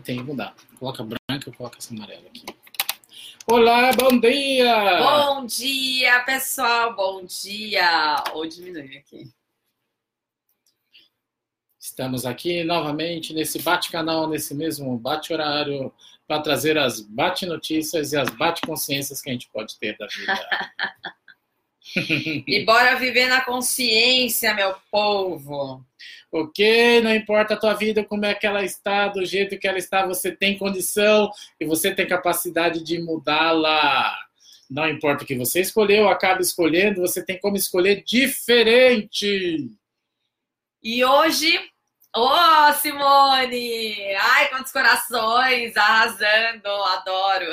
tem que mudar. Coloca branca, coloca essa amarela aqui. Olá, bom dia! Bom dia, pessoal, bom dia! Ou diminui aqui. Estamos aqui novamente nesse bate-canal, nesse mesmo bate-horário, para trazer as bate-notícias e as bate-consciências que a gente pode ter da vida. e bora viver na consciência, meu povo! Ok, não importa a tua vida, como é que ela está, do jeito que ela está, você tem condição e você tem capacidade de mudá-la. Não importa o que você escolheu, acaba escolhendo, você tem como escolher diferente. E hoje, ô oh, Simone! Ai, quantos corações, arrasando, adoro!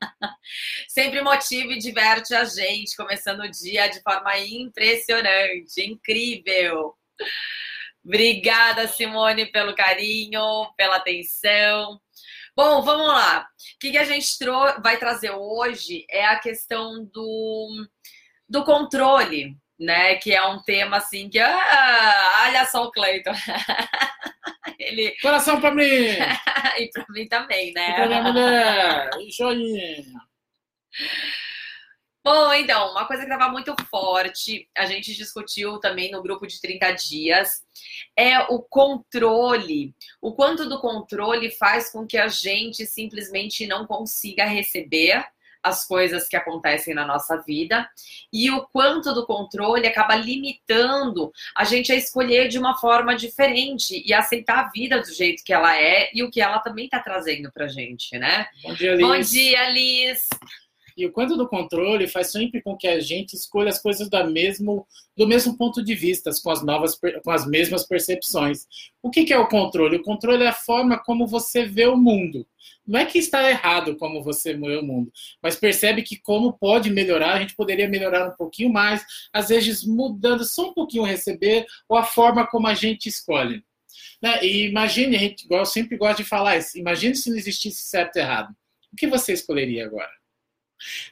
Sempre motiva e diverte a gente, começando o dia de forma impressionante, incrível. Obrigada, Simone, pelo carinho, pela atenção. Bom, vamos lá. O que, a gente vai trazer hoje é a questão do, do controle, né? Que é um tema assim que. Ah, olha só o Cleiton. Ele... Coração para mim! e para mim também, né? E pra minha mulher! Joinha! Bom, então, uma coisa que estava muito forte, a gente discutiu também no grupo de 30 dias, é o controle. O quanto do controle faz com que a gente simplesmente não consiga receber as coisas que acontecem na nossa vida e o quanto do controle acaba limitando a gente a escolher de uma forma diferente e aceitar a vida do jeito que ela é e o que ela também está trazendo pra gente, né? Bom dia, Liz. Bom dia, Liz. E o quanto do controle faz sempre com que a gente escolha as coisas da mesmo, do mesmo ponto de vista, com as, novas, com as mesmas percepções. O que, que é o controle? O controle é a forma como você vê o mundo. Não é que está errado como você vê o mundo, mas percebe que como pode melhorar, a gente poderia melhorar um pouquinho mais, às vezes mudando só um pouquinho o receber ou a forma como a gente escolhe. Né? E imagine, a gente eu sempre gosto de falar isso, imagine se não existisse certo e errado. O que você escolheria agora?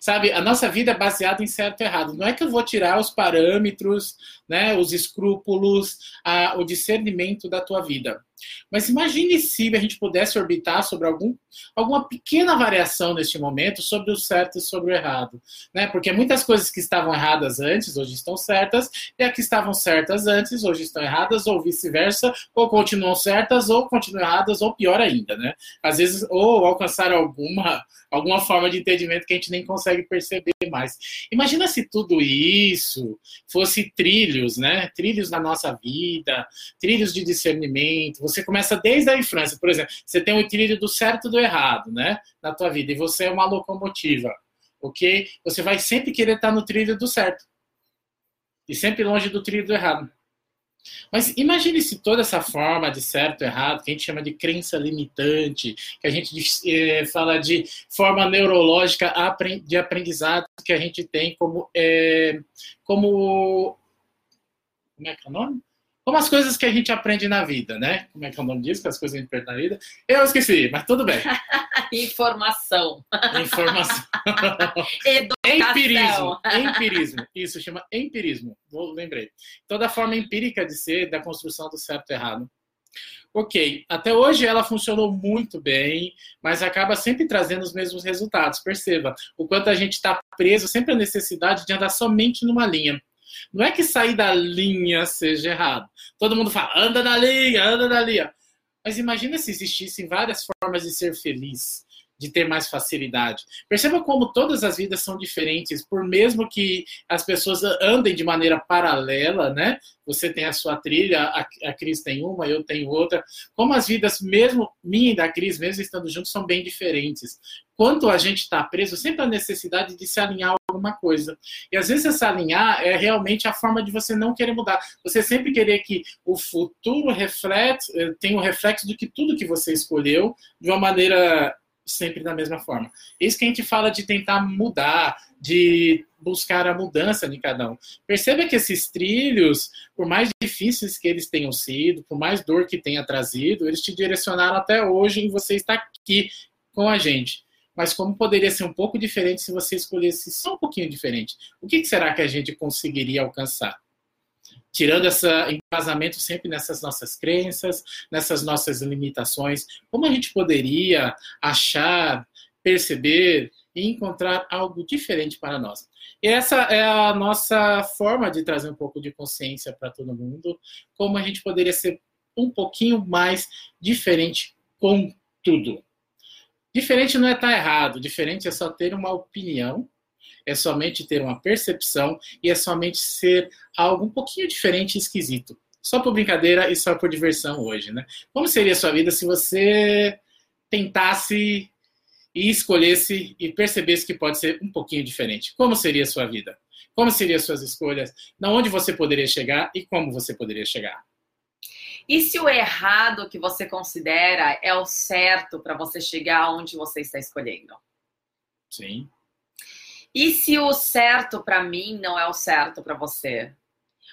Sabe, a nossa vida é baseada em certo e errado. Não é que eu vou tirar os parâmetros, né, os escrúpulos, a, o discernimento da tua vida. Mas imagine se a gente pudesse orbitar sobre algum, alguma pequena variação neste momento sobre o certo e sobre o errado. Né? Porque muitas coisas que estavam erradas antes, hoje estão certas, e as que estavam certas antes, hoje estão erradas, ou vice-versa, ou continuam certas, ou continuam erradas, ou pior ainda. Né? Às vezes, ou alcançar alguma, alguma forma de entendimento que a gente nem consegue perceber mais. Imagina se tudo isso fosse trilhos, né? Trilhos na nossa vida, trilhos de discernimento você começa desde a infância. Por exemplo, você tem o trilho do certo e do errado, né? Na tua vida. E você é uma locomotiva, ok? Você vai sempre querer estar no trilho do certo. E sempre longe do trilho do errado. Mas imagine se toda essa forma de certo e errado, que a gente chama de crença limitante, que a gente é, fala de forma neurológica de aprendizado que a gente tem como, é, como como é que é o nome? Como as coisas que a gente aprende na vida, né? Como é que é o nome disso? Que as coisas que a gente aprende na vida. Eu esqueci, mas tudo bem. Informação. Informação. Educação. Empirismo. Empirismo. Isso chama empirismo. Vou, lembrei. Toda forma empírica de ser da construção do certo e errado. Ok, até hoje ela funcionou muito bem, mas acaba sempre trazendo os mesmos resultados. Perceba o quanto a gente está preso sempre à necessidade de andar somente numa linha. Não é que sair da linha seja errado. Todo mundo fala, anda na linha, anda na linha. Mas imagina se existissem várias formas de ser feliz, de ter mais facilidade. Perceba como todas as vidas são diferentes, por mesmo que as pessoas andem de maneira paralela, né? Você tem a sua trilha, a, a Cris tem uma, eu tenho outra. Como as vidas, mesmo minha e da Cris, mesmo estando juntos, são bem diferentes. Quanto a gente está preso, sempre a necessidade de se alinhar a alguma coisa. E às vezes essa alinhar é realmente a forma de você não querer mudar. Você sempre querer que o futuro reflete, eh, tenha um reflexo do que tudo que você escolheu de uma maneira sempre da mesma forma. Isso que a gente fala de tentar mudar, de buscar a mudança de cada um. Perceba que esses trilhos, por mais difíceis que eles tenham sido, por mais dor que tenha trazido, eles te direcionaram até hoje e você está aqui com a gente. Mas como poderia ser um pouco diferente se você escolhesse só um pouquinho diferente? O que será que a gente conseguiria alcançar? Tirando esse embasamento sempre nessas nossas crenças, nessas nossas limitações, como a gente poderia achar, perceber e encontrar algo diferente para nós? E essa é a nossa forma de trazer um pouco de consciência para todo mundo, como a gente poderia ser um pouquinho mais diferente com tudo. Diferente não é estar tá errado, diferente é só ter uma opinião é somente ter uma percepção e é somente ser algo um pouquinho diferente e esquisito. Só por brincadeira e só por diversão hoje, né? Como seria a sua vida se você tentasse e escolhesse e percebesse que pode ser um pouquinho diferente? Como seria a sua vida? Como seriam suas escolhas? Na onde você poderia chegar e como você poderia chegar? E se o errado que você considera é o certo para você chegar onde você está escolhendo? Sim. E se o certo para mim não é o certo para você?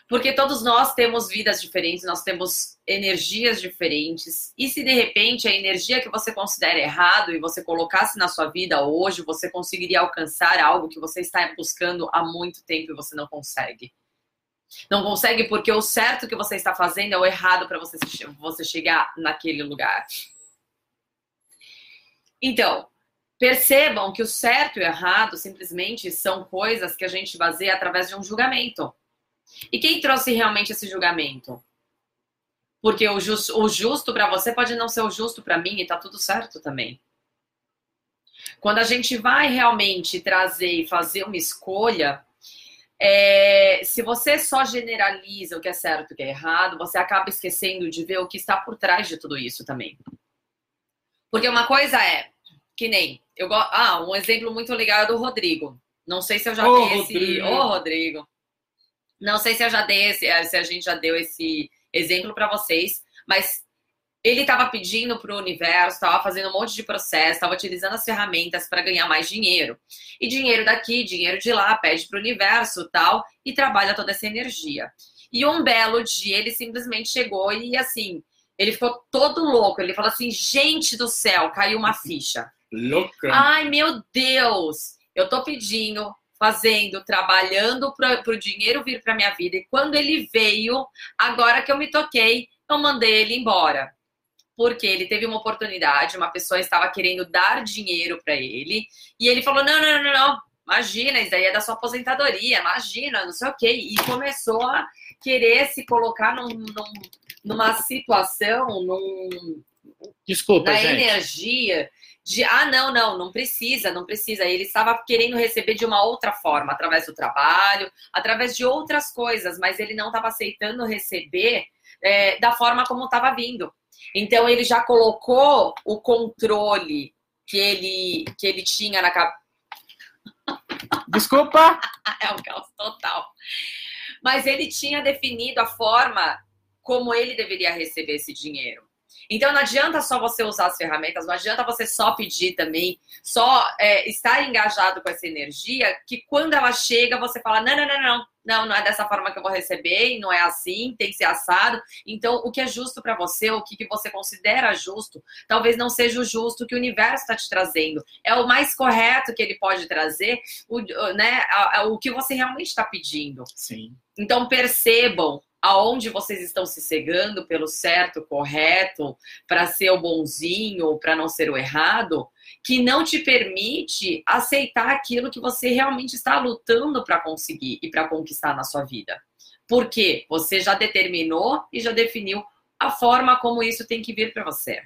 Porque todos nós temos vidas diferentes, nós temos energias diferentes. E se de repente a energia que você considera errado e você colocasse na sua vida hoje, você conseguiria alcançar algo que você está buscando há muito tempo e você não consegue? Não consegue porque o certo que você está fazendo é o errado para você, você chegar naquele lugar. Então, Percebam que o certo e o errado simplesmente são coisas que a gente baseia através de um julgamento. E quem trouxe realmente esse julgamento? Porque o, just, o justo para você pode não ser o justo para mim e tá tudo certo também. Quando a gente vai realmente trazer e fazer uma escolha, é, se você só generaliza o que é certo e o que é errado, você acaba esquecendo de ver o que está por trás de tudo isso também. Porque uma coisa é, que nem eu go... Ah, um exemplo muito legal é do Rodrigo. Não sei se eu já dei Rodrigo. esse. Ô, Rodrigo. Não sei se eu já dei esse, eh, se a gente já deu esse exemplo para vocês, mas ele estava pedindo para o universo, estava fazendo um monte de processo, estava utilizando as ferramentas para ganhar mais dinheiro. E dinheiro daqui, dinheiro de lá, pede para o universo tal, e trabalha toda essa energia. E um belo dia ele simplesmente chegou e assim, ele ficou todo louco. Ele falou assim: gente do céu, caiu uma ficha. Louca. Ai, meu Deus! Eu tô pedindo, fazendo, trabalhando para o dinheiro vir para minha vida. E quando ele veio, agora que eu me toquei, eu mandei ele embora. Porque ele teve uma oportunidade, uma pessoa estava querendo dar dinheiro para ele, e ele falou: não, não, não, não, imagina, isso aí é da sua aposentadoria, imagina, não sei o quê. E começou a querer se colocar num, num, numa situação, num, Desculpa, na gente. energia de ah, não, não, não precisa, não precisa. Ele estava querendo receber de uma outra forma, através do trabalho, através de outras coisas, mas ele não estava aceitando receber é, da forma como estava vindo. Então ele já colocou o controle que ele, que ele tinha na cabeça. Desculpa. é um caos total. Mas ele tinha definido a forma como ele deveria receber esse dinheiro. Então não adianta só você usar as ferramentas, não adianta você só pedir também, só é, estar engajado com essa energia, que quando ela chega, você fala: não, não, não, não, não, não é dessa forma que eu vou receber, não é assim, tem que ser assado. Então, o que é justo para você, o que, que você considera justo, talvez não seja o justo que o universo está te trazendo. É o mais correto que ele pode trazer, o, né, o que você realmente está pedindo. Sim. Então, percebam aonde vocês estão se cegando pelo certo, correto, para ser o bonzinho ou para não ser o errado, que não te permite aceitar aquilo que você realmente está lutando para conseguir e para conquistar na sua vida. Por quê? Você já determinou e já definiu a forma como isso tem que vir para você.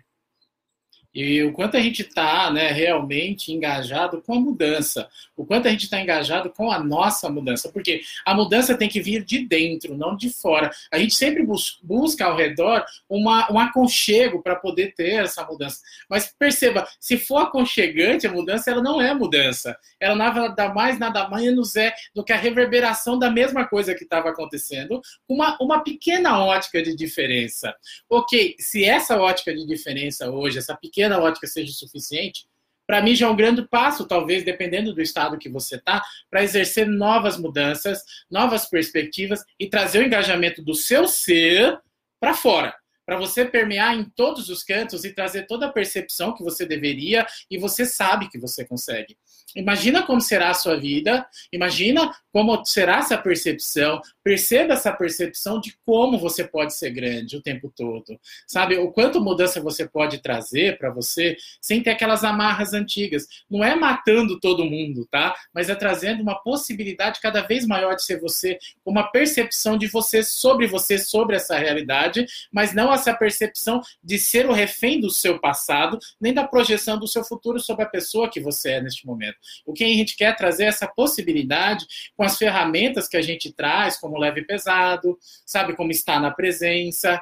E o quanto a gente está né, realmente engajado com a mudança, o quanto a gente está engajado com a nossa mudança, porque a mudança tem que vir de dentro, não de fora. A gente sempre bus busca ao redor uma, um aconchego para poder ter essa mudança. Mas perceba, se for aconchegante a mudança, ela não é mudança. Ela nada mais, nada menos é do que a reverberação da mesma coisa que estava acontecendo, uma, uma pequena ótica de diferença. Ok, se essa ótica de diferença hoje, essa pequena pequena ótica seja suficiente, para mim já é um grande passo, talvez, dependendo do estado que você está, para exercer novas mudanças, novas perspectivas e trazer o engajamento do seu ser para fora. para você permear em todos os cantos e trazer toda a percepção que você deveria e você sabe que você consegue. Imagina como será a sua vida, imagina como será essa percepção, perceba essa percepção de como você pode ser grande o tempo todo, sabe? O quanto mudança você pode trazer para você sem ter aquelas amarras antigas. Não é matando todo mundo, tá? Mas é trazendo uma possibilidade cada vez maior de ser você, uma percepção de você sobre você, sobre essa realidade, mas não essa percepção de ser o refém do seu passado, nem da projeção do seu futuro sobre a pessoa que você é neste momento. O que a gente quer trazer é essa possibilidade com as ferramentas que a gente traz, como leve e pesado, sabe, como estar na presença,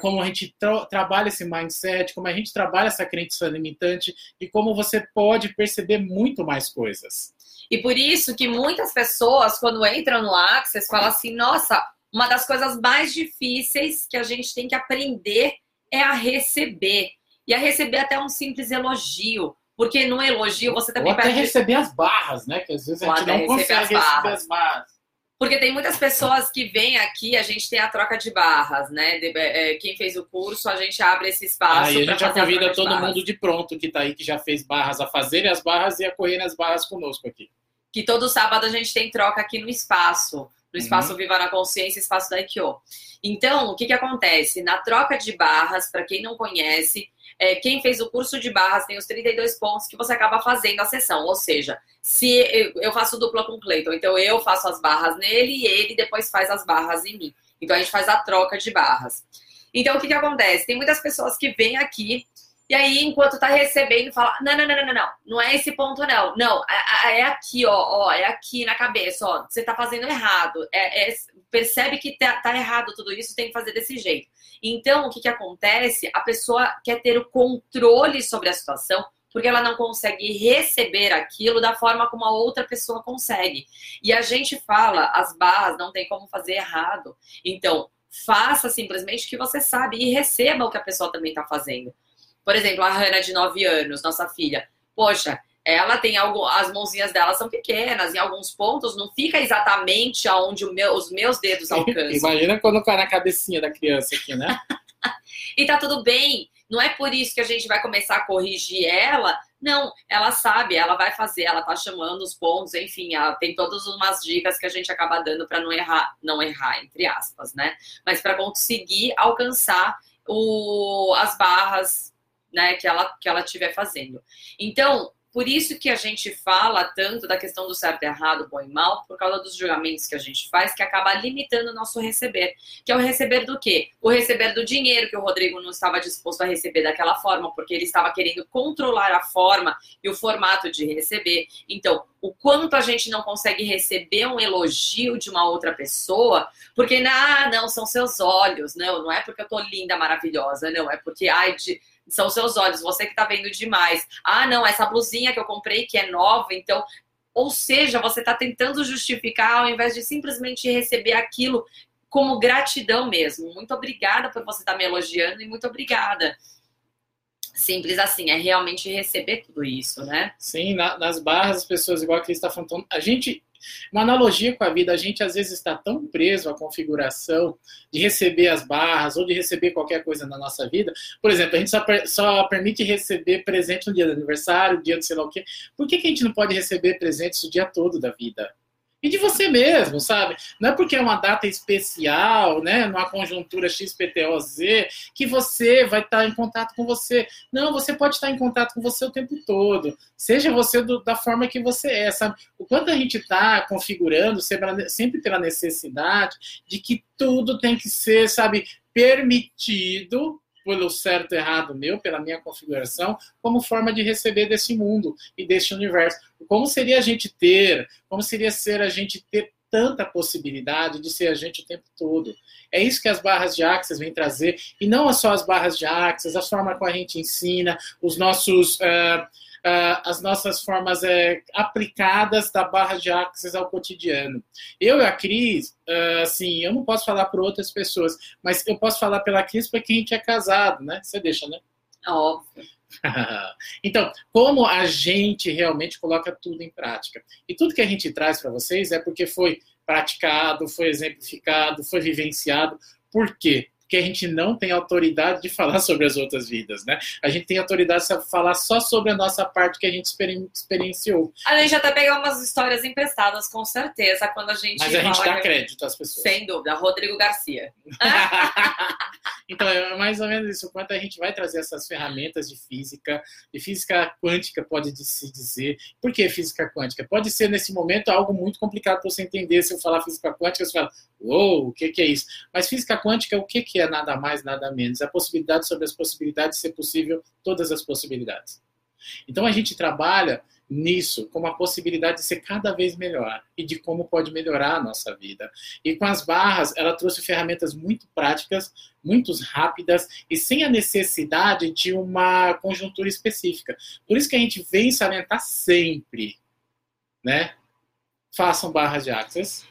como a gente tra trabalha esse mindset, como a gente trabalha essa crença limitante e como você pode perceber muito mais coisas. E por isso que muitas pessoas, quando entram no Access, falam assim: nossa, uma das coisas mais difíceis que a gente tem que aprender é a receber. E a receber até um simples elogio. Porque no elogio você também Ou até perde... receber as barras, né? Que às vezes a gente não consegue as receber as barras. Porque tem muitas pessoas que vêm aqui, a gente tem a troca de barras, né? De, é, quem fez o curso, a gente abre esse espaço. Aí a gente já convida todo de mundo de pronto que está aí, que já fez barras, a fazer as barras e a correr nas barras conosco aqui. Que todo sábado a gente tem troca aqui no espaço, no espaço uhum. Viva na Consciência, espaço da IKO. Então, o que, que acontece? Na troca de barras, para quem não conhece, é, quem fez o curso de barras tem os 32 pontos que você acaba fazendo a sessão. Ou seja, se eu faço dupla com o Cleiton, então eu faço as barras nele e ele depois faz as barras em mim. Então a gente faz a troca de barras. Então o que, que acontece? Tem muitas pessoas que vêm aqui e aí, enquanto tá recebendo, fala: não, não, não, não, não, não, é esse ponto, não. Não, é, é aqui, ó, ó, é aqui na cabeça, ó. Você tá fazendo errado. É, é, percebe que tá, tá, errado tudo isso, tem que fazer desse jeito. Então, o que, que acontece? A pessoa quer ter o controle sobre a situação, porque ela não consegue receber aquilo da forma como a outra pessoa consegue. E a gente fala, as barras não tem como fazer errado. Então, faça simplesmente o que você sabe e receba o que a pessoa também está fazendo. Por exemplo, a Hannah de 9 anos, nossa filha. Poxa, ela tem algo, as mãozinhas dela são pequenas, em alguns pontos não fica exatamente aonde meu, os meus dedos alcançam. Imagina quando cai na cabecinha da criança aqui, né? e tá tudo bem. Não é por isso que a gente vai começar a corrigir ela. Não, ela sabe, ela vai fazer, ela tá chamando os pontos, enfim, ela tem todas umas dicas que a gente acaba dando para não errar, não errar entre aspas, né? Mas para conseguir alcançar o, as barras né, que ela que ela estiver fazendo. Então, por isso que a gente fala tanto da questão do certo e errado, bom e mal, por causa dos julgamentos que a gente faz, que acaba limitando o nosso receber. Que é o receber do quê? O receber do dinheiro, que o Rodrigo não estava disposto a receber daquela forma, porque ele estava querendo controlar a forma e o formato de receber. Então, o quanto a gente não consegue receber um elogio de uma outra pessoa, porque, ah, não, são seus olhos, não, não é porque eu tô linda, maravilhosa, não, é porque, ai, de são seus olhos, você que está vendo demais. Ah, não, essa blusinha que eu comprei que é nova, então. Ou seja, você está tentando justificar ao invés de simplesmente receber aquilo como gratidão mesmo. Muito obrigada por você estar tá me elogiando e muito obrigada. Simples assim, é realmente receber tudo isso, né? Sim, na, nas barras, as pessoas, igual que está falando, a gente uma analogia com a vida, a gente às vezes está tão preso à configuração de receber as barras ou de receber qualquer coisa na nossa vida. Por exemplo, a gente só, só permite receber presente no dia do aniversário, dia do sei lá o quê. Por que, que a gente não pode receber presentes o dia todo da vida? E de você mesmo, sabe? Não é porque é uma data especial, né, numa conjuntura XPTOZ, que você vai estar em contato com você. Não, você pode estar em contato com você o tempo todo. Seja você do, da forma que você é, sabe? O quanto a gente está configurando sempre pela necessidade de que tudo tem que ser, sabe, permitido pelo certo e errado meu, pela minha configuração, como forma de receber desse mundo e deste universo. Como seria a gente ter, como seria ser a gente ter tanta possibilidade de ser a gente o tempo todo. É isso que as barras de Axis vêm trazer, e não só as barras de Axis, a forma como a gente ensina, os nossos. Uh, uh, as nossas formas uh, aplicadas da barra de Axis ao cotidiano. Eu e a Cris, uh, assim, eu não posso falar por outras pessoas, mas eu posso falar pela Cris porque a gente é casado, né? Você deixa, né? Óbvio. então, como a gente realmente coloca tudo em prática? E tudo que a gente traz para vocês é porque foi praticado, foi exemplificado, foi vivenciado. Por quê? Porque a gente não tem autoridade de falar sobre as outras vidas, né? A gente tem autoridade de falar só sobre a nossa parte que a gente experienciou. A gente até pega umas histórias emprestadas, com certeza, quando a gente. Mas a gente dá crédito às pessoas. Sem dúvida. Rodrigo Garcia. então, é mais ou menos isso. Quanto a gente vai trazer essas ferramentas de física, de física quântica, pode se dizer. Por que física quântica? Pode ser, nesse momento, algo muito complicado para você entender. Se eu falar física quântica, você fala, uou, o que, que é isso? Mas física quântica, o que, que é nada mais, nada menos? A possibilidade sobre as possibilidades ser possível todas as possibilidades. Então, a gente trabalha nisso, como a possibilidade de ser cada vez melhor e de como pode melhorar a nossa vida. E com as barras, ela trouxe ferramentas muito práticas, muito rápidas e sem a necessidade de uma conjuntura específica. Por isso que a gente vem salientar sempre, né? Façam barras de access,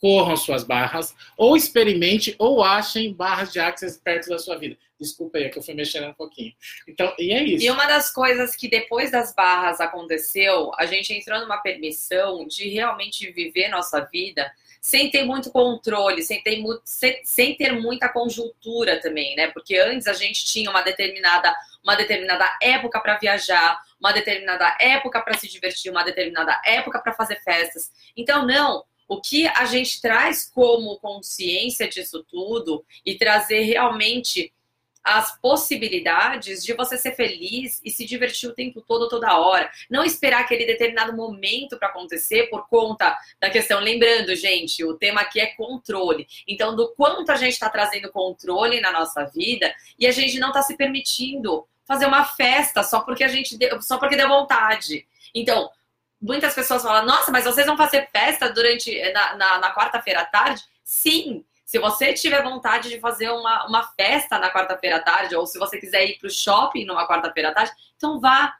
corram suas barras, ou experimente ou achem barras de access perto da sua vida. Desculpa aí, é que eu fui mexendo um pouquinho. Então, e é isso. E uma das coisas que depois das barras aconteceu, a gente entrou numa permissão de realmente viver nossa vida sem ter muito controle, sem ter, sem, sem ter muita conjuntura também, né? Porque antes a gente tinha uma determinada, uma determinada época para viajar, uma determinada época para se divertir, uma determinada época para fazer festas. Então, não, o que a gente traz como consciência disso tudo e trazer realmente as possibilidades de você ser feliz e se divertir o tempo todo, toda hora. Não esperar aquele determinado momento para acontecer por conta da questão. Lembrando, gente, o tema aqui é controle. Então, do quanto a gente está trazendo controle na nossa vida e a gente não está se permitindo fazer uma festa só porque a gente deu, só porque deu vontade. Então, muitas pessoas falam, nossa, mas vocês vão fazer festa durante na, na, na quarta-feira à tarde? Sim. Se você tiver vontade de fazer uma, uma festa na quarta-feira à tarde, ou se você quiser ir para o shopping numa quarta-feira à tarde, então vá.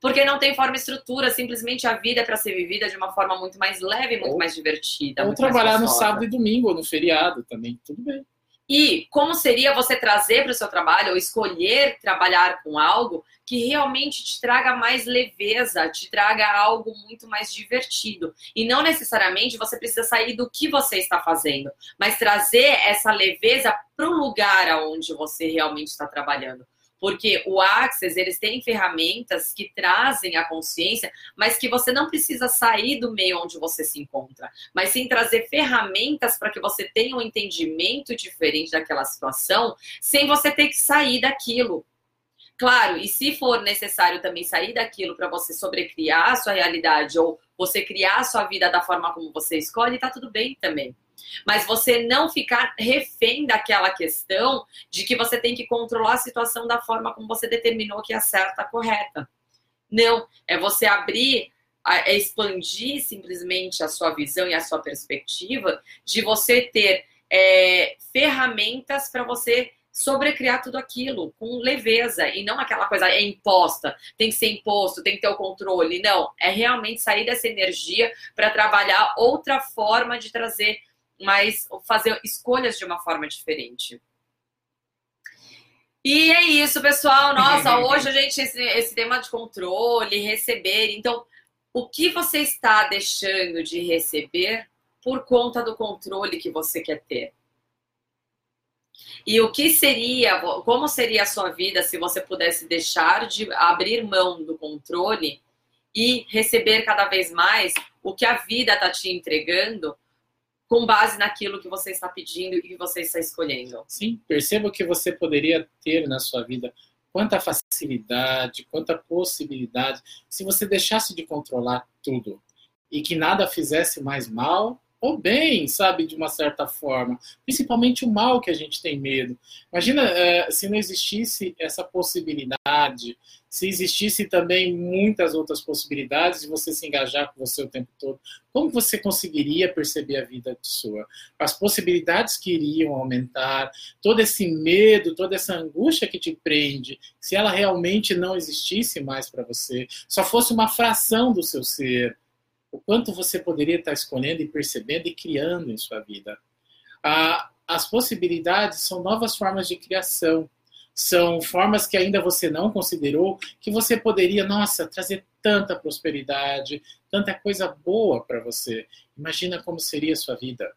Porque não tem forma e estrutura, simplesmente a vida é para ser vivida de uma forma muito mais leve, muito ou, mais divertida. Ou trabalhar no sábado e domingo, ou no feriado também, tudo bem. E como seria você trazer para o seu trabalho ou escolher trabalhar com algo que realmente te traga mais leveza, te traga algo muito mais divertido. E não necessariamente você precisa sair do que você está fazendo, mas trazer essa leveza para o lugar aonde você realmente está trabalhando porque o Access, eles têm ferramentas que trazem a consciência, mas que você não precisa sair do meio onde você se encontra, mas sim trazer ferramentas para que você tenha um entendimento diferente daquela situação, sem você ter que sair daquilo. Claro, e se for necessário também sair daquilo para você sobrecriar a sua realidade ou você criar a sua vida da forma como você escolhe, tá tudo bem também mas você não ficar refém daquela questão de que você tem que controlar a situação da forma como você determinou que é certa, correta. Não, é você abrir, é expandir simplesmente a sua visão e a sua perspectiva de você ter é, ferramentas para você sobrecriar tudo aquilo com leveza e não aquela coisa é imposta, tem que ser imposto, tem que ter o controle. Não, é realmente sair dessa energia para trabalhar outra forma de trazer mas fazer escolhas de uma forma diferente. E é isso, pessoal. Nossa, hoje a gente esse, esse tema de controle, receber. Então, o que você está deixando de receber por conta do controle que você quer ter? E o que seria, como seria a sua vida se você pudesse deixar de abrir mão do controle e receber cada vez mais o que a vida está te entregando com base naquilo que você está pedindo e que você está escolhendo. Sim, perceba que você poderia ter na sua vida quanta facilidade, quanta possibilidade, se você deixasse de controlar tudo e que nada fizesse mais mal ou bem, sabe, de uma certa forma. Principalmente o mal que a gente tem medo. Imagina é, se não existisse essa possibilidade, se existisse também muitas outras possibilidades de você se engajar com você o tempo todo. Como você conseguiria perceber a vida sua? As possibilidades que iriam aumentar, todo esse medo, toda essa angústia que te prende, se ela realmente não existisse mais para você, só fosse uma fração do seu ser o quanto você poderia estar escolhendo e percebendo e criando em sua vida. As possibilidades são novas formas de criação, são formas que ainda você não considerou, que você poderia, nossa, trazer tanta prosperidade, tanta coisa boa para você. Imagina como seria a sua vida.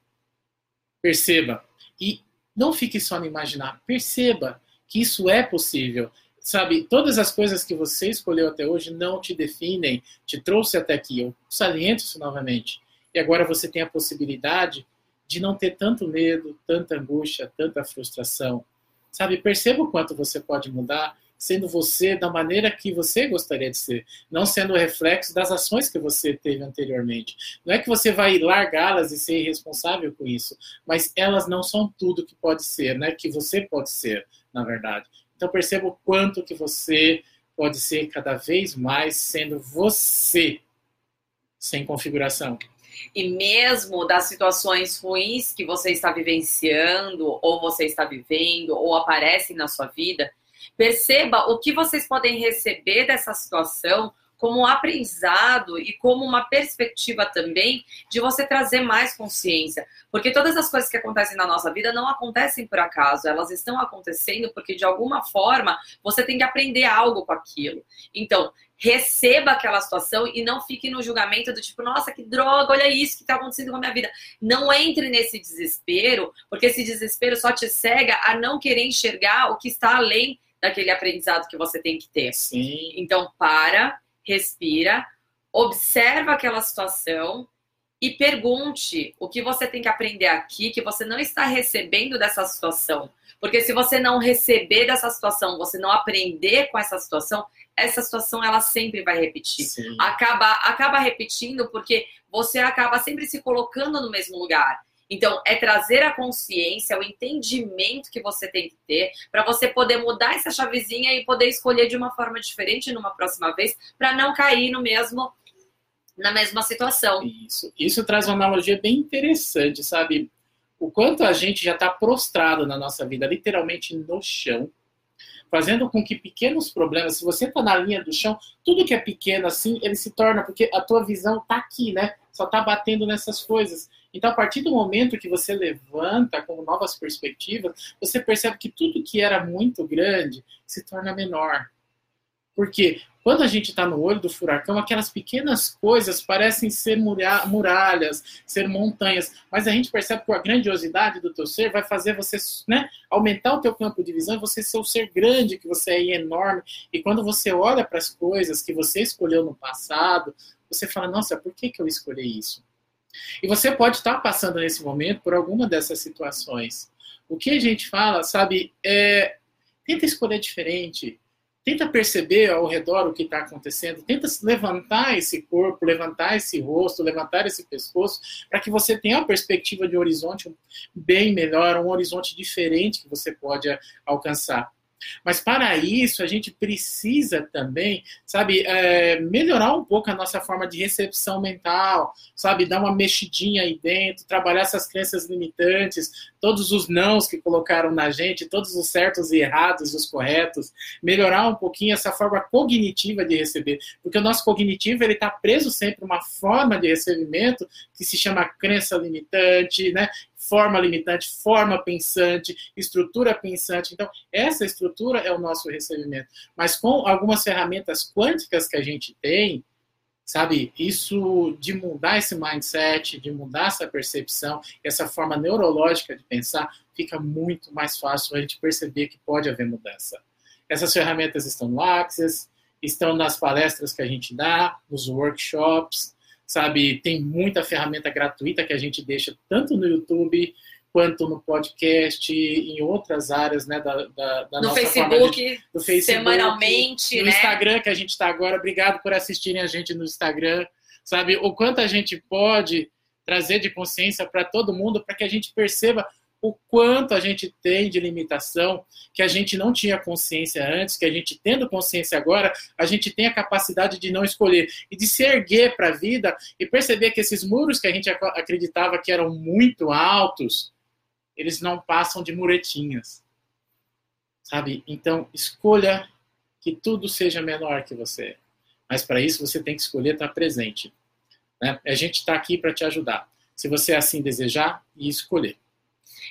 Perceba. E Não fique só no imaginar. Perceba que isso é possível. Sabe, todas as coisas que você escolheu até hoje não te definem, te trouxe até aqui. Eu saliento isso novamente. E agora você tem a possibilidade de não ter tanto medo, tanta angústia, tanta frustração. Sabe, perceba o quanto você pode mudar sendo você da maneira que você gostaria de ser, não sendo reflexo das ações que você teve anteriormente. Não é que você vai largá-las e ser irresponsável com isso, mas elas não são tudo que pode ser, né? Que você pode ser, na verdade. Então perceba o quanto que você pode ser cada vez mais sendo você, sem configuração. E mesmo das situações ruins que você está vivenciando, ou você está vivendo, ou aparecem na sua vida, Perceba o que vocês podem receber dessa situação como um aprendizado e como uma perspectiva também de você trazer mais consciência. Porque todas as coisas que acontecem na nossa vida não acontecem por acaso, elas estão acontecendo porque de alguma forma você tem que aprender algo com aquilo. Então, receba aquela situação e não fique no julgamento do tipo, nossa, que droga, olha isso que está acontecendo com a minha vida. Não entre nesse desespero, porque esse desespero só te cega a não querer enxergar o que está além daquele aprendizado que você tem que ter. Sim. Então, para, respira, observa aquela situação e pergunte o que você tem que aprender aqui que você não está recebendo dessa situação. Porque se você não receber dessa situação, você não aprender com essa situação, essa situação ela sempre vai repetir. Sim. Acaba acaba repetindo porque você acaba sempre se colocando no mesmo lugar. Então, é trazer a consciência, o entendimento que você tem que ter para você poder mudar essa chavezinha e poder escolher de uma forma diferente numa próxima vez, para não cair no mesmo na mesma situação. Isso, isso traz uma analogia bem interessante, sabe? O quanto a gente já está prostrado na nossa vida, literalmente no chão, fazendo com que pequenos problemas, se você está na linha do chão, tudo que é pequeno assim, ele se torna, porque a tua visão está aqui, né? Só está batendo nessas coisas. Então, a partir do momento que você levanta com novas perspectivas, você percebe que tudo que era muito grande se torna menor. Porque quando a gente está no olho do furacão, aquelas pequenas coisas parecem ser muralhas, ser montanhas, mas a gente percebe que a grandiosidade do teu ser vai fazer você né, aumentar o teu campo de visão, você ser o ser grande que você é enorme. E quando você olha para as coisas que você escolheu no passado, você fala: Nossa, por que, que eu escolhi isso? E você pode estar passando nesse momento por alguma dessas situações. O que a gente fala, sabe, é tenta escolher diferente, tenta perceber ao redor o que está acontecendo, tenta levantar esse corpo, levantar esse rosto, levantar esse pescoço, para que você tenha uma perspectiva de horizonte bem melhor, um horizonte diferente que você pode alcançar. Mas para isso, a gente precisa também, sabe, é, melhorar um pouco a nossa forma de recepção mental, sabe, dar uma mexidinha aí dentro, trabalhar essas crenças limitantes, todos os nãos que colocaram na gente, todos os certos e errados os corretos, melhorar um pouquinho essa forma cognitiva de receber, porque o nosso cognitivo ele está preso sempre uma forma de recebimento que se chama crença limitante, né? Forma limitante, forma pensante, estrutura pensante. Então, essa estrutura é o nosso recebimento. Mas com algumas ferramentas quânticas que a gente tem, sabe, isso de mudar esse mindset, de mudar essa percepção, essa forma neurológica de pensar, fica muito mais fácil a gente perceber que pode haver mudança. Essas ferramentas estão no Access, estão nas palestras que a gente dá, nos workshops, sabe? Tem muita ferramenta gratuita que a gente deixa tanto no YouTube quanto no podcast, em outras áreas, né, da, da, da no nossa Facebook, de, do Facebook, semanalmente, no né? Instagram que a gente está agora. Obrigado por assistirem a gente no Instagram, sabe? O quanto a gente pode trazer de consciência para todo mundo, para que a gente perceba o quanto a gente tem de limitação, que a gente não tinha consciência antes, que a gente tendo consciência agora, a gente tem a capacidade de não escolher e de se erguer para a vida e perceber que esses muros que a gente acreditava que eram muito altos, eles não passam de muretinhas. Sabe? Então, escolha que tudo seja menor que você. Mas para isso você tem que escolher estar presente. Né? A gente está aqui para te ajudar. Se você assim desejar e escolher.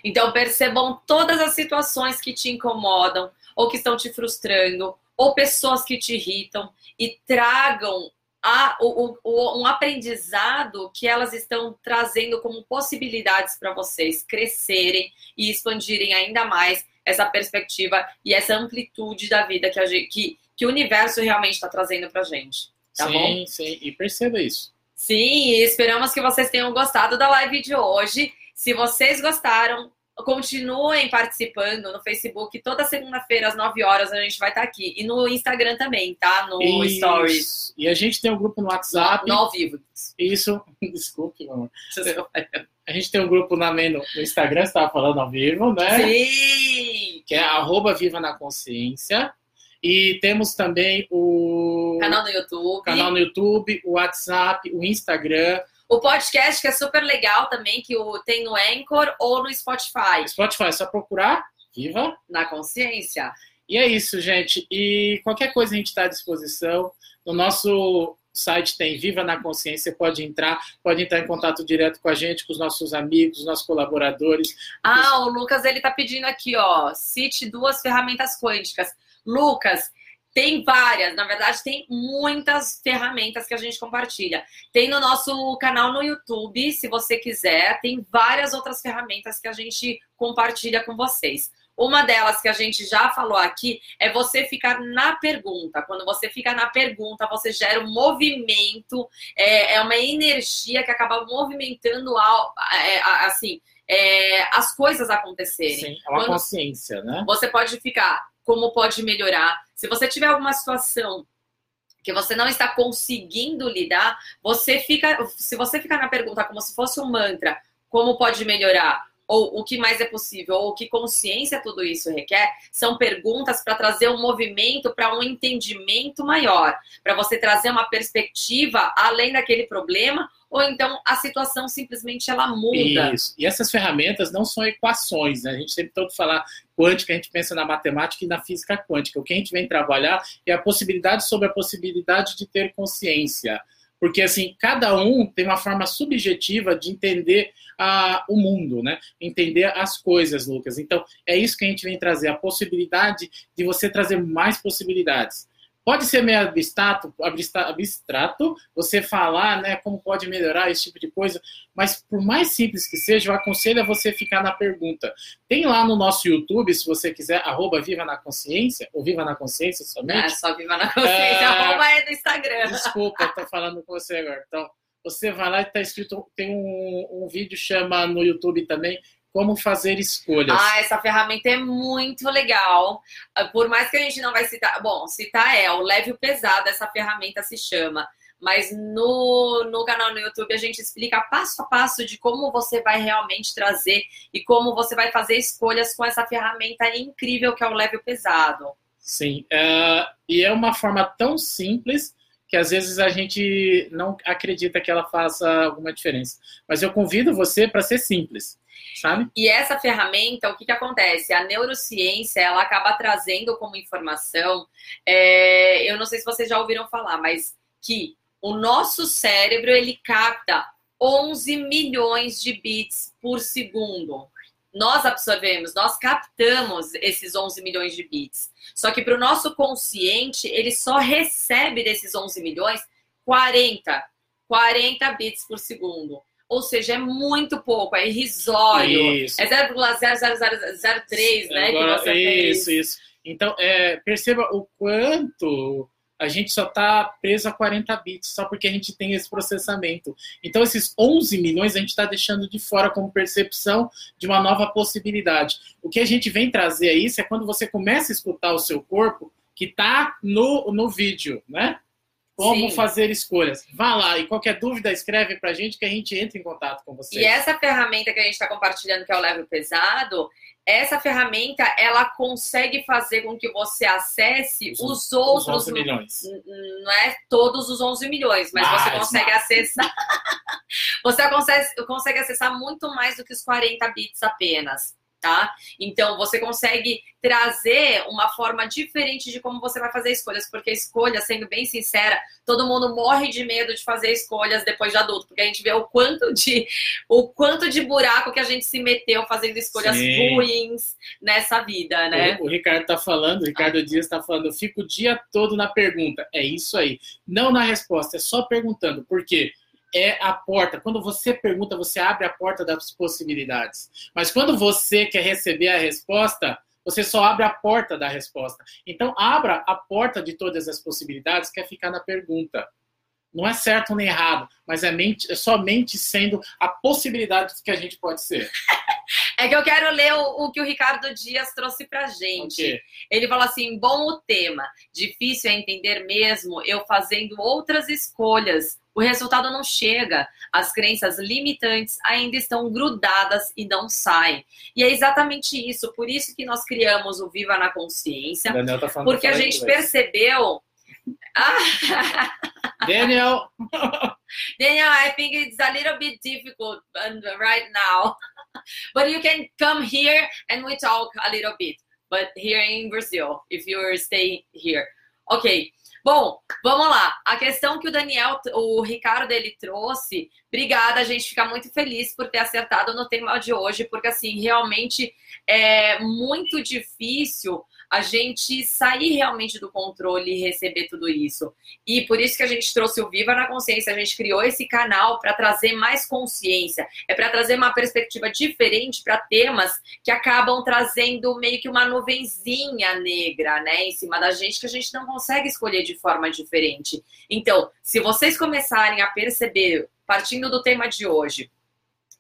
Então percebam todas as situações que te incomodam ou que estão te frustrando ou pessoas que te irritam e tragam a, o, o, um aprendizado que elas estão trazendo como possibilidades para vocês crescerem e expandirem ainda mais essa perspectiva e essa amplitude da vida que, gente, que, que o universo realmente está trazendo para gente. Tá sim, bom? sim, e perceba isso. Sim, esperamos que vocês tenham gostado da live de hoje. Se vocês gostaram, continuem participando no Facebook. Toda segunda-feira, às 9 horas, a gente vai estar aqui. E no Instagram também, tá? No Isso. Stories. E a gente tem um grupo no WhatsApp. No, no ao vivo. Isso. Desculpe, meu amor. A gente tem um grupo na, no, no Instagram, você estava falando ao vivo, né? Sim! Que é arroba Viva na Consciência. E temos também o canal no YouTube, canal no YouTube, o WhatsApp, o Instagram. O podcast que é super legal também, que o, tem no Anchor ou no Spotify. Spotify, é só procurar Viva na Consciência. E é isso, gente. E qualquer coisa a gente está à disposição. No nosso site tem Viva na Consciência, pode entrar, pode entrar em contato direto com a gente, com os nossos amigos, os nossos colaboradores. Ah, o Lucas ele tá pedindo aqui, ó, cite duas ferramentas quânticas. Lucas, tem várias, na verdade, tem muitas ferramentas que a gente compartilha. Tem no nosso canal no YouTube, se você quiser, tem várias outras ferramentas que a gente compartilha com vocês. Uma delas que a gente já falou aqui é você ficar na pergunta. Quando você fica na pergunta, você gera um movimento, é, é uma energia que acaba movimentando é, assim é, as coisas acontecerem. Sim, é uma Quando consciência, né? Você pode ficar como pode melhorar. Se você tiver alguma situação que você não está conseguindo lidar, você fica, se você ficar na pergunta como se fosse um mantra, como pode melhorar? Ou o que mais é possível, ou que consciência tudo isso requer, são perguntas para trazer um movimento para um entendimento maior, para você trazer uma perspectiva além daquele problema, ou então a situação simplesmente ela muda. Isso. E essas ferramentas não são equações, né? A gente sempre todo falar quântica, a gente pensa na matemática e na física quântica. O que a gente vem trabalhar é a possibilidade sobre a possibilidade de ter consciência. Porque, assim, cada um tem uma forma subjetiva de entender a, o mundo, né? Entender as coisas, Lucas. Então, é isso que a gente vem trazer, a possibilidade de você trazer mais possibilidades. Pode ser meio abstrato, abstrato, você falar né, como pode melhorar esse tipo de coisa, mas por mais simples que seja, eu aconselho a você ficar na pergunta. Tem lá no nosso YouTube, se você quiser, arroba Viva na Consciência, ou Viva na Consciência somente. É, só Viva na Consciência, é... arroba é do Instagram. Desculpa, estou falando com você agora. Então, você vai lá e está escrito, tem um, um vídeo chama no YouTube também, como fazer escolhas. Ah, essa ferramenta é muito legal. Ah, por mais que a gente não vai citar, bom, citar é o leve o pesado, essa ferramenta se chama. Mas no, no canal no YouTube a gente explica passo a passo de como você vai realmente trazer e como você vai fazer escolhas com essa ferramenta incrível que é o leve o pesado. Sim, uh, e é uma forma tão simples que às vezes a gente não acredita que ela faça alguma diferença. Mas eu convido você para ser simples, sabe? E essa ferramenta, o que, que acontece? A neurociência, ela acaba trazendo como informação, é, eu não sei se vocês já ouviram falar, mas que o nosso cérebro, ele capta 11 milhões de bits por segundo nós absorvemos, nós captamos esses 11 milhões de bits. Só que para o nosso consciente, ele só recebe desses 11 milhões 40, 40 bits por segundo. Ou seja, é muito pouco, é irrisório. Isso. É 0,00003, né? Agora, que você isso, fez. isso. Então, é, perceba o quanto a gente só está preso a 40 bits, só porque a gente tem esse processamento. Então, esses 11 milhões a gente está deixando de fora como percepção de uma nova possibilidade. O que a gente vem trazer a isso é quando você começa a escutar o seu corpo, que está no, no vídeo, né? Como Sim. fazer escolhas. Vá lá e qualquer dúvida escreve para a gente que a gente entra em contato com você. E essa ferramenta que a gente está compartilhando, que é o level pesado, essa ferramenta ela consegue fazer com que você acesse os, os outros. Os 11 milhões. Não é todos os 11 milhões, mas você consegue mais. acessar. você consegue, consegue acessar muito mais do que os 40 bits apenas. Tá? Então você consegue trazer uma forma diferente de como você vai fazer escolhas, porque escolha, sendo bem sincera, todo mundo morre de medo de fazer escolhas depois de adulto, porque a gente vê o quanto de o quanto de buraco que a gente se meteu fazendo escolhas Sim. ruins nessa vida, né? O, o Ricardo tá falando, o Ricardo ah. Dias tá falando, eu fico o dia todo na pergunta. É isso aí. Não na resposta, é só perguntando. Por quê? É a porta. Quando você pergunta, você abre a porta das possibilidades. Mas quando você quer receber a resposta, você só abre a porta da resposta. Então, abra a porta de todas as possibilidades, que é ficar na pergunta. Não é certo nem errado, mas é, mente, é somente sendo a possibilidade que a gente pode ser. É que eu quero ler o, o que o Ricardo Dias trouxe pra gente. Okay. Ele fala assim: bom o tema, difícil é entender mesmo eu fazendo outras escolhas o resultado não chega. As crenças limitantes ainda estão grudadas e não saem. E é exatamente isso. Por isso que nós criamos o Viva na Consciência. Tá porque a gente percebeu. Daniel. Daniel, I think it's a little bit difficult right now. But you can come here and we talk a little bit. But here in Brazil, if you're staying here. Ok. Bom, vamos lá. A questão que o Daniel, o Ricardo ele trouxe, obrigada, a gente fica muito feliz por ter acertado no tema de hoje, porque assim, realmente é muito difícil a gente sair realmente do controle e receber tudo isso. E por isso que a gente trouxe o Viva na Consciência, a gente criou esse canal para trazer mais consciência, é para trazer uma perspectiva diferente para temas que acabam trazendo meio que uma nuvenzinha negra, né, em cima da gente que a gente não consegue escolher de forma diferente. Então, se vocês começarem a perceber, partindo do tema de hoje,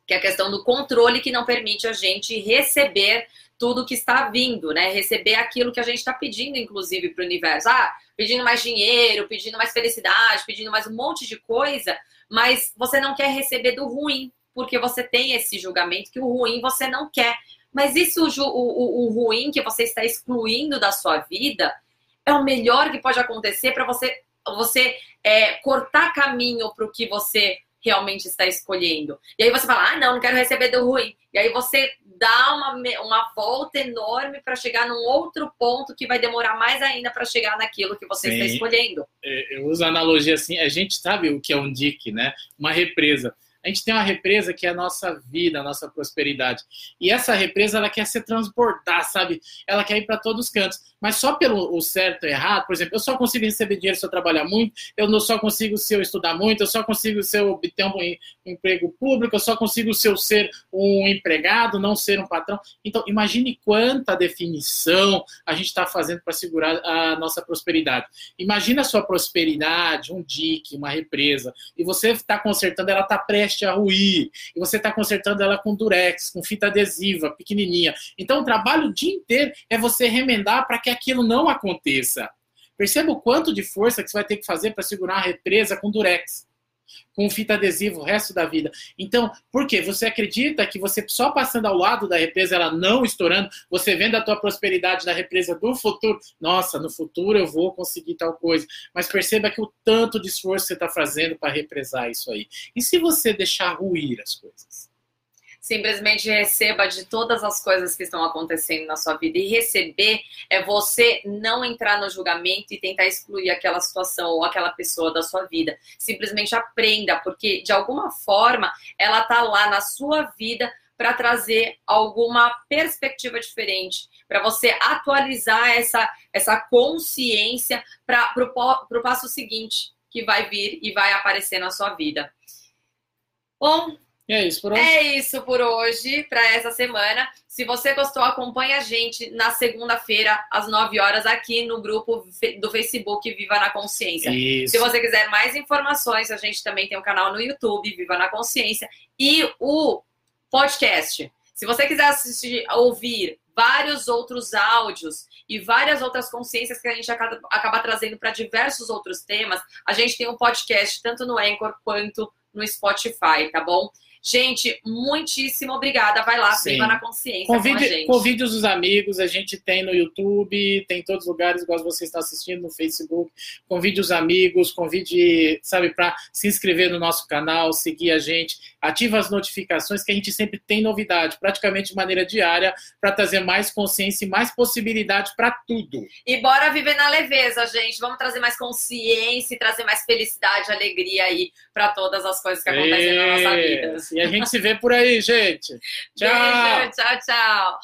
que é a questão do controle que não permite a gente receber tudo que está vindo, né? Receber aquilo que a gente está pedindo, inclusive, para o universo. Ah, pedindo mais dinheiro, pedindo mais felicidade, pedindo mais um monte de coisa, mas você não quer receber do ruim, porque você tem esse julgamento que o ruim você não quer. Mas isso, o, o, o ruim que você está excluindo da sua vida, é o melhor que pode acontecer para você, você é, cortar caminho para o que você realmente está escolhendo. E aí você fala, ah, não, não quero receber do ruim. E aí você dá uma, uma volta enorme para chegar num outro ponto que vai demorar mais ainda para chegar naquilo que você Sim. está escolhendo. É, eu uso a analogia assim, a gente sabe o que é um dique, né? Uma represa a gente tem uma represa que é a nossa vida, a nossa prosperidade. E essa represa, ela quer se transbordar, sabe? Ela quer ir para todos os cantos. Mas só pelo o certo e errado, por exemplo, eu só consigo receber dinheiro se eu trabalhar muito, eu não só consigo se eu estudar muito, eu só consigo se eu obter um emprego público, eu só consigo se eu ser um empregado, não ser um patrão. Então, imagine quanta definição a gente está fazendo para segurar a nossa prosperidade. Imagina a sua prosperidade, um dique, uma represa, e você está consertando, ela está prestes a ruir, e você está consertando ela com durex, com fita adesiva, pequenininha. Então, o trabalho o dia inteiro é você remendar para que aquilo não aconteça. Perceba o quanto de força que você vai ter que fazer para segurar a represa com durex com fita adesiva o resto da vida. Então, por quê? Você acredita que você só passando ao lado da represa, ela não estourando, você vendo a tua prosperidade da represa do futuro, nossa, no futuro eu vou conseguir tal coisa. Mas perceba que o tanto de esforço você está fazendo para represar isso aí. E se você deixar ruir as coisas? Simplesmente receba de todas as coisas que estão acontecendo na sua vida. E receber é você não entrar no julgamento e tentar excluir aquela situação ou aquela pessoa da sua vida. Simplesmente aprenda, porque de alguma forma ela tá lá na sua vida para trazer alguma perspectiva diferente, para você atualizar essa, essa consciência para o passo seguinte que vai vir e vai aparecer na sua vida. Bom, é isso por hoje. É isso por hoje, para essa semana. Se você gostou, acompanha a gente na segunda-feira, às 9 horas, aqui no grupo do Facebook Viva na Consciência. Isso. Se você quiser mais informações, a gente também tem um canal no YouTube, Viva na Consciência, e o podcast. Se você quiser assistir, ouvir vários outros áudios e várias outras consciências que a gente acaba, acaba trazendo para diversos outros temas, a gente tem um podcast tanto no Anchor quanto no Spotify, tá bom? Gente, muitíssimo obrigada. Vai lá, viva na consciência. Convide, convide os amigos, a gente tem no YouTube, tem em todos os lugares, igual você está assistindo no Facebook. Convide os amigos, convide, sabe, para se inscrever no nosso canal, seguir a gente, ativa as notificações, que a gente sempre tem novidade, praticamente de maneira diária, para trazer mais consciência e mais possibilidade para tudo. E bora viver na leveza, gente. Vamos trazer mais consciência e trazer mais felicidade, alegria aí para todas as coisas que acontecem na nossa vida. E a gente se vê por aí, gente. Tchau. Beijo, tchau, tchau.